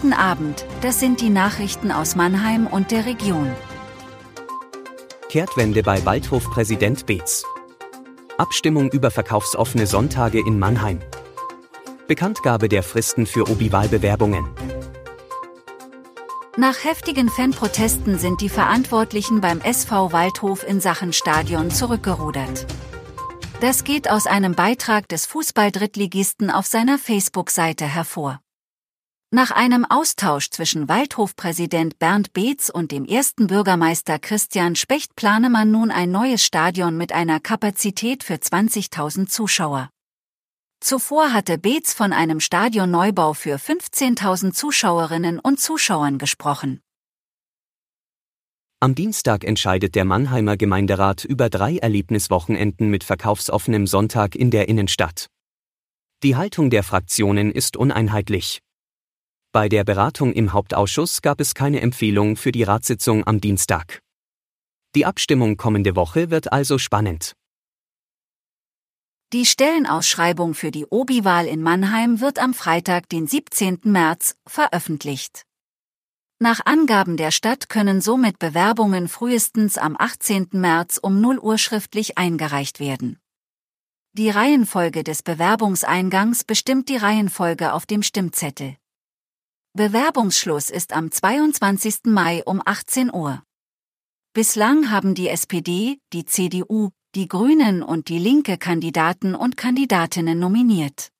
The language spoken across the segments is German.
Guten Abend, das sind die Nachrichten aus Mannheim und der Region. Kehrtwende bei Waldhof-Präsident Beetz. Abstimmung über verkaufsoffene Sonntage in Mannheim. Bekanntgabe der Fristen für Obi-Wahlbewerbungen. Nach heftigen Fanprotesten sind die Verantwortlichen beim SV Waldhof in Sachen Stadion zurückgerudert. Das geht aus einem Beitrag des Fußball-Drittligisten auf seiner Facebook-Seite hervor. Nach einem Austausch zwischen Waldhofpräsident Bernd Beetz und dem ersten Bürgermeister Christian Specht plane man nun ein neues Stadion mit einer Kapazität für 20.000 Zuschauer. Zuvor hatte Beetz von einem Stadionneubau für 15.000 Zuschauerinnen und Zuschauern gesprochen. Am Dienstag entscheidet der Mannheimer Gemeinderat über drei Erlebniswochenenden mit verkaufsoffenem Sonntag in der Innenstadt. Die Haltung der Fraktionen ist uneinheitlich. Bei der Beratung im Hauptausschuss gab es keine Empfehlung für die Ratssitzung am Dienstag. Die Abstimmung kommende Woche wird also spannend. Die Stellenausschreibung für die Obi-Wahl in Mannheim wird am Freitag, den 17. März, veröffentlicht. Nach Angaben der Stadt können somit Bewerbungen frühestens am 18. März um 0 Uhr schriftlich eingereicht werden. Die Reihenfolge des Bewerbungseingangs bestimmt die Reihenfolge auf dem Stimmzettel. Bewerbungsschluss ist am 22. Mai um 18 Uhr. Bislang haben die SPD, die CDU, die Grünen und die Linke Kandidaten und Kandidatinnen nominiert.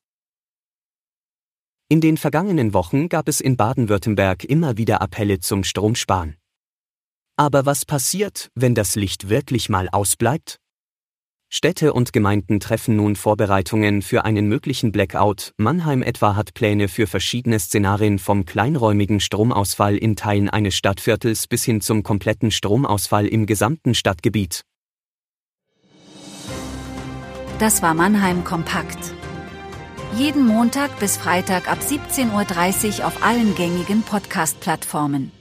In den vergangenen Wochen gab es in Baden-Württemberg immer wieder Appelle zum Stromsparen. Aber was passiert, wenn das Licht wirklich mal ausbleibt? Städte und Gemeinden treffen nun Vorbereitungen für einen möglichen Blackout. Mannheim etwa hat Pläne für verschiedene Szenarien vom kleinräumigen Stromausfall in Teilen eines Stadtviertels bis hin zum kompletten Stromausfall im gesamten Stadtgebiet. Das war Mannheim Kompakt. Jeden Montag bis Freitag ab 17.30 Uhr auf allen gängigen Podcast-Plattformen.